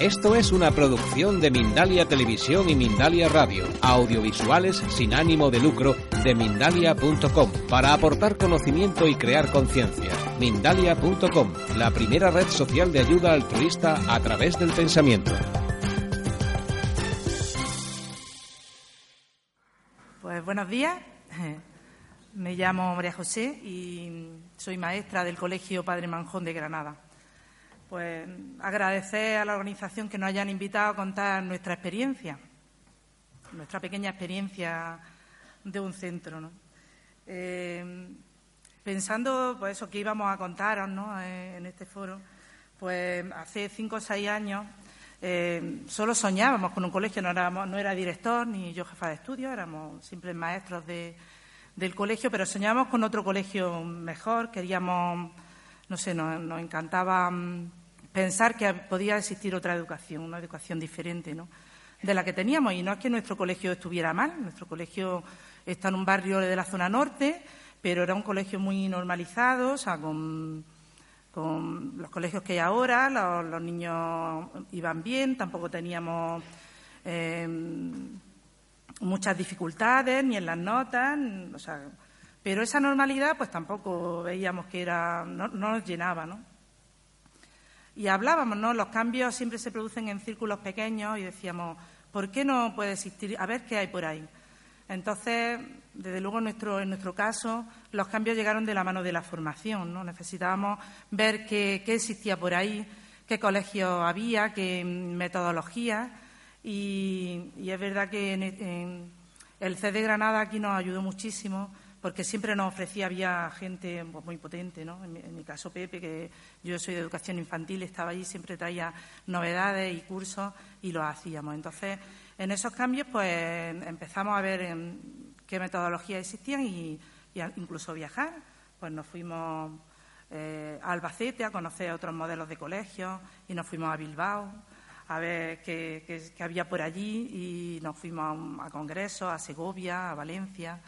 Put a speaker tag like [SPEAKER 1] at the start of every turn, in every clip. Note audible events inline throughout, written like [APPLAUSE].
[SPEAKER 1] Esto es una producción de Mindalia Televisión y Mindalia Radio, audiovisuales sin ánimo de lucro de mindalia.com, para aportar conocimiento y crear conciencia. Mindalia.com, la primera red social de ayuda altruista a través del pensamiento.
[SPEAKER 2] Pues buenos días. Me llamo María José y soy maestra del Colegio Padre Manjón de Granada. Pues agradecer a la organización que nos hayan invitado a contar nuestra experiencia, nuestra pequeña experiencia de un centro. ¿no? Eh, pensando, pues eso que íbamos a contaros ¿no? Eh, en este foro, pues hace cinco o seis años eh, solo soñábamos con un colegio, no, éramos, no era director ni yo jefa de estudio, éramos simples maestros de, del colegio, pero soñábamos con otro colegio mejor, queríamos, no sé, nos, nos encantaba mm, pensar que podía existir otra educación, una educación diferente ¿no? de la que teníamos. Y no es que nuestro colegio estuviera mal, nuestro colegio está en un barrio de la zona norte, pero era un colegio muy normalizado, o sea, con, los colegios que hay ahora, los, los niños iban bien, tampoco teníamos eh, muchas dificultades ni en las notas, o sea, pero esa normalidad pues tampoco veíamos que era, no, no nos llenaba, ¿no? Y hablábamos, ¿no? Los cambios siempre se producen en círculos pequeños y decíamos, ¿por qué no puede existir? A ver qué hay por ahí. Entonces, desde luego, en nuestro, en nuestro caso, los cambios llegaron de la mano de la formación. ¿no? Necesitábamos ver qué, qué existía por ahí, qué colegios había, qué metodologías. Y, y, es verdad que en, el CD Granada aquí nos ayudó muchísimo porque siempre nos ofrecía, había gente muy potente, ¿no? En mi, en mi, caso Pepe, que yo soy de educación infantil, estaba allí, siempre traía novedades y cursos y lo hacíamos. Entonces, en esos cambios, pues empezamos a ver en qué metodologías existían y, y incluso viajar. Pues nos fuimos eh, a Albacete a conocer otros modelos de colegios y nos fuimos a Bilbao a ver qué, había por allí y nos fuimos a, a congresos, a Segovia, a Valencia.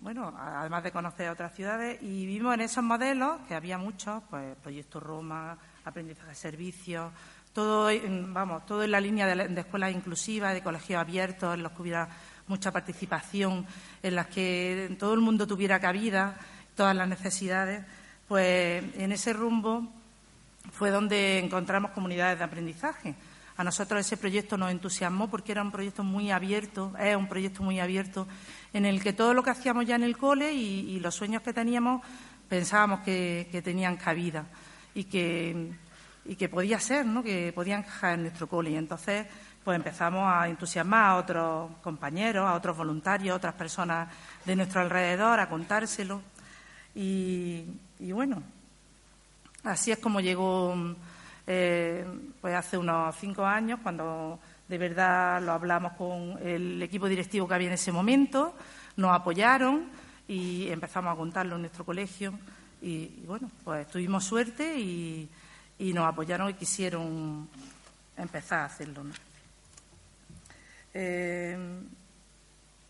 [SPEAKER 2] Bueno, además de conocer otras ciudades, y vimos en esos modelos, que había muchos, pues Proyecto Roma, aprendizaje de servicios, todo, vamos, todo en la línea de, de, escuelas inclusivas, de colegios abiertos, en los que hubiera mucha participación, en las que todo el mundo tuviera cabida, todas las necesidades, pues en ese rumbo fue donde encontramos comunidades de aprendizaje. A nosotros ese proyecto nos entusiasmó porque era un proyecto muy abierto, es un proyecto muy abierto en el que todo lo que hacíamos ya en el cole y, los sueños que teníamos pensábamos que, tenían cabida y que, y que, podía ser, ¿no? que podían encajar en nuestro cole. Y entonces pues empezamos a entusiasmar a otros compañeros, a otros voluntarios, a otras personas de nuestro alrededor, a contárselo. Y bueno, así es como llegó eh, pues hace unos cinco años, cuando de verdad lo hablamos con el equipo directivo que había en ese momento, nos apoyaron y empezamos a contarlo en nuestro colegio. Y, bueno, pues tuvimos suerte y, nos apoyaron y quisieron empezar a hacerlo. Eh,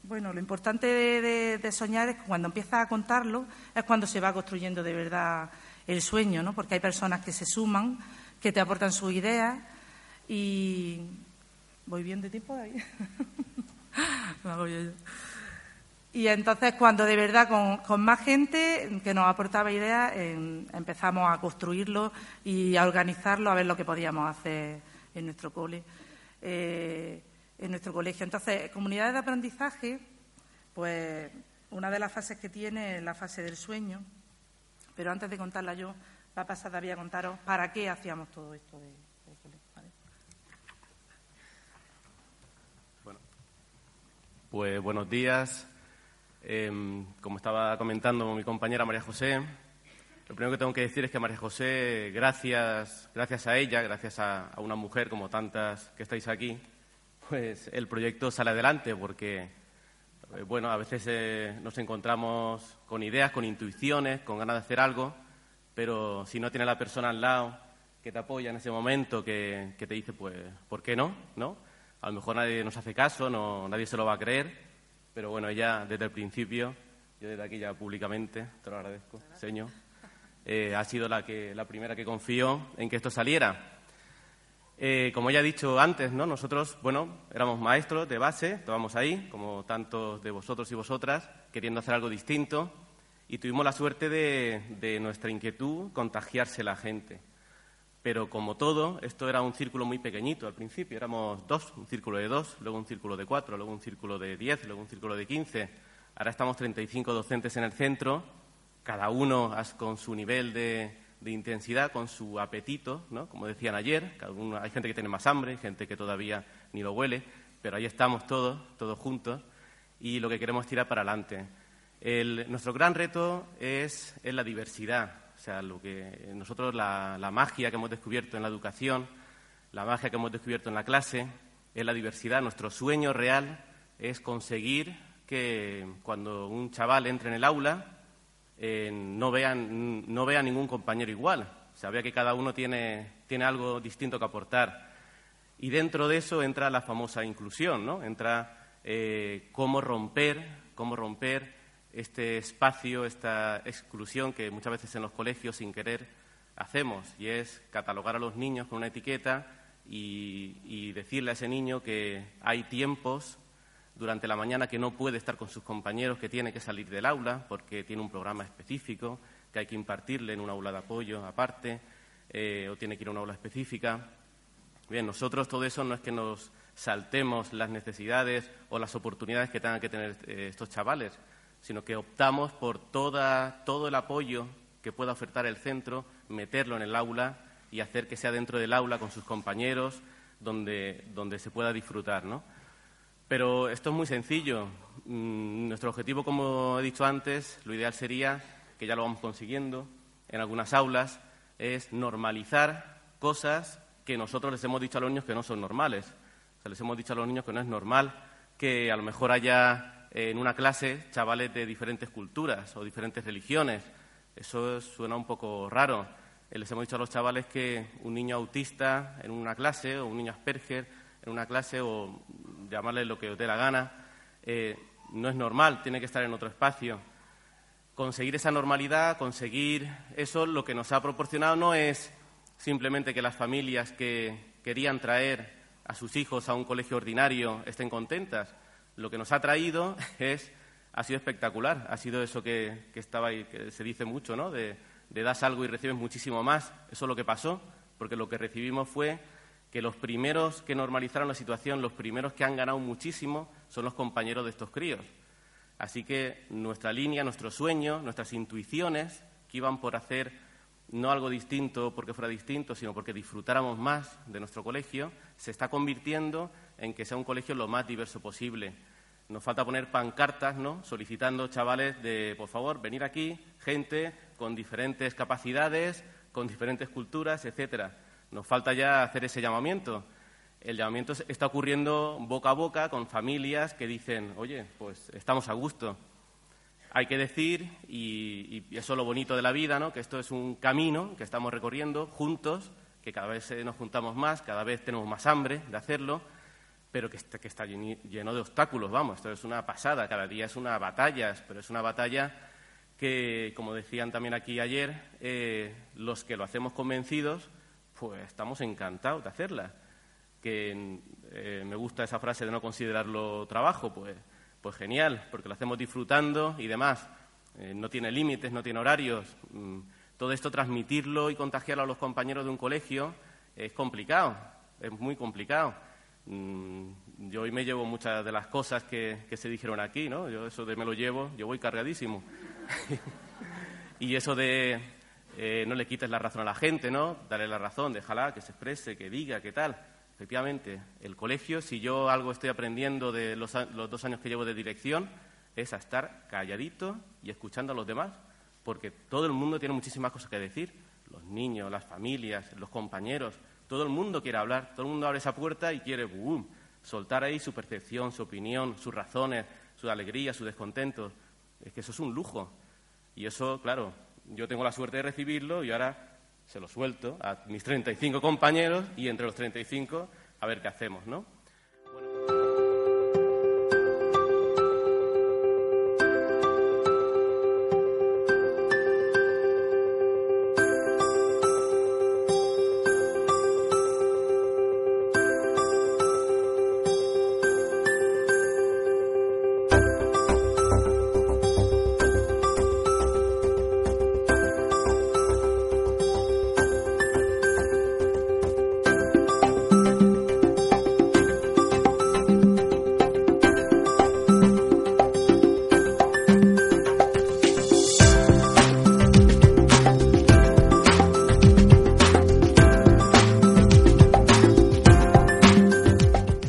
[SPEAKER 2] bueno, lo importante de, de, soñar es que cuando empiezas a contarlo es cuando se va construyendo de verdad el sueño, ¿no? Porque hay personas que se suman, que te aportan sus ideas y, ¿Voy bien de tiempo ahí? [LAUGHS] y entonces, cuando de verdad con, más gente que nos aportaba ideas, eh, empezamos a construirlo y a organizarlo, a ver lo que podíamos hacer en nuestro cole, eh, en nuestro colegio. Entonces, comunidades de aprendizaje, pues una de las fases que tiene es la fase del sueño, pero antes de contarla yo, va a pasar David a contaros para qué hacíamos todo esto de,
[SPEAKER 3] Pues buenos días. Eh, como estaba comentando mi compañera María José, lo primero que tengo que decir es que María José, gracias, gracias a ella, gracias a, a, una mujer como tantas que estáis aquí, pues el proyecto sale adelante porque, eh, bueno, a veces eh, nos encontramos con ideas, con intuiciones, con ganas de hacer algo, pero si no tiene la persona al lado que te apoya en ese momento, que, te dice, pues, ¿por qué no? ¿no? A lo mejor nadie nos hace caso, no, nadie se lo va a creer, pero bueno, ella desde el principio, yo desde aquí ya públicamente, te lo agradezco, señor, eh, ha sido la, que, la primera que confió en que esto saliera. Eh, como ya he dicho antes, ¿no? nosotros, bueno, éramos maestros de base, estábamos ahí, como tantos de vosotros y vosotras, queriendo hacer algo distinto, y tuvimos la suerte de, de nuestra inquietud contagiarse la gente. Pero como todo, esto era un círculo muy pequeñito al principio. Éramos dos, un círculo de dos, luego un círculo de cuatro, luego un círculo de diez, luego un círculo de quince. Ahora estamos 35 docentes en el centro, cada uno con su nivel de, de intensidad, con su apetito, ¿no? como decían ayer, cada uno, hay gente que tiene más hambre, gente que todavía ni lo huele, pero ahí estamos todos, todos juntos, y lo que queremos es tirar para adelante. Nuestro gran reto es, la diversidad, o sea, lo que nosotros la, magia que hemos descubierto en la educación, la magia que hemos descubierto en la clase, es la diversidad. Nuestro sueño real es conseguir que cuando un chaval entre en el aula, no, vean, no vea ningún compañero igual. O que cada uno tiene, tiene algo distinto que aportar. Y dentro de eso entra la famosa inclusión, ¿no? Entra eh, cómo romper, cómo romper este espacio, esta exclusión que muchas veces en los colegios sin querer hacemos, y es catalogar a los niños con una etiqueta y, decirle a ese niño que hay tiempos durante la mañana que no puede estar con sus compañeros, que tiene que salir del aula porque tiene un programa específico que hay que impartirle en un aula de apoyo aparte eh, o tiene que ir a una aula específica. Bien, nosotros todo eso no es que nos saltemos las necesidades o las oportunidades que tengan que tener eh, estos chavales, sino que optamos por todo el apoyo que pueda ofertar el centro, meterlo en el aula y hacer que sea dentro del aula con sus compañeros donde, donde se pueda disfrutar, ¿no? Pero esto es muy sencillo. Mm, nuestro objetivo, como he dicho antes, lo ideal sería, que ya lo vamos consiguiendo en algunas aulas, es normalizar cosas que nosotros les hemos dicho a los niños que no son normales. Les hemos dicho a los niños que no es normal que a lo mejor haya en una clase chavales de diferentes culturas o diferentes religiones. Eso suena un poco raro. Eh, les hemos dicho a los chavales que un niño autista en una clase o un niño Asperger en una clase o llamarle lo que os dé la gana, eh, no es normal, tiene que estar en otro espacio. Conseguir esa normalidad, conseguir eso, lo que nos ha proporcionado no es simplemente que las familias que querían traer a sus hijos a un colegio ordinario estén contentas. Lo que nos ha traído es, ha sido espectacular, ha sido eso que, estaba ahí, que se dice mucho, ¿no? De, de das algo y recibes muchísimo más. Eso es lo que pasó, porque lo que recibimos fue que los primeros que normalizaron la situación, los primeros que han ganado muchísimo, son los compañeros de estos críos. Así que nuestra línea, nuestro sueño, nuestras intuiciones, que iban por hacer no algo distinto porque fuera distinto, sino porque disfrutáramos más de nuestro colegio, se está convirtiendo en que sea un colegio lo más diverso posible. Nos falta poner pancartas, ¿no? Solicitando chavales de, por favor, venir aquí, gente con diferentes capacidades, con diferentes culturas, etcétera nos falta ya hacer ese llamamiento. El llamamiento está ocurriendo boca a boca con familias que dicen, oye, pues estamos a gusto. Hay que decir, y, eso es lo bonito de la vida, ¿no? que esto es un camino que estamos recorriendo juntos, que cada vez nos juntamos más, cada vez tenemos más hambre de hacerlo, pero que está, que está lleno de obstáculos, vamos, esto es una pasada, cada día es una batalla, pero es una batalla que, como decían también aquí ayer, eh, los que lo hacemos convencidos, pues estamos encantados de hacerla. Que eh, me gusta esa frase de no considerarlo trabajo, pues, pues genial, porque lo hacemos disfrutando y demás. Eh, no tiene límites, no tiene horarios. Mm, todo esto transmitirlo y contagiarlo a los compañeros de un colegio es complicado, es muy complicado. Mm, yo hoy me llevo muchas de las cosas que, que, se dijeron aquí, ¿no? Yo eso de me lo llevo, yo voy cargadísimo. [LAUGHS] y eso de, eh, no le quites la razón a la gente, ¿no? Dale la razón, déjala que se exprese, que diga, qué tal. Efectivamente, el colegio, si yo algo estoy aprendiendo de los, dos años que llevo de dirección, es a estar calladito y escuchando a los demás, porque todo el mundo tiene muchísimas cosas que decir, los niños, las familias, los compañeros, todo el mundo quiere hablar, todo el mundo abre esa puerta y quiere soltar ahí su percepción, su opinión, sus razones, su alegría, su descontento. Es que eso es un lujo. Y eso, claro, yo tengo la suerte de recibirlo y ahora se lo suelto a mis 35 compañeros y entre los 35 a ver qué hacemos, ¿no?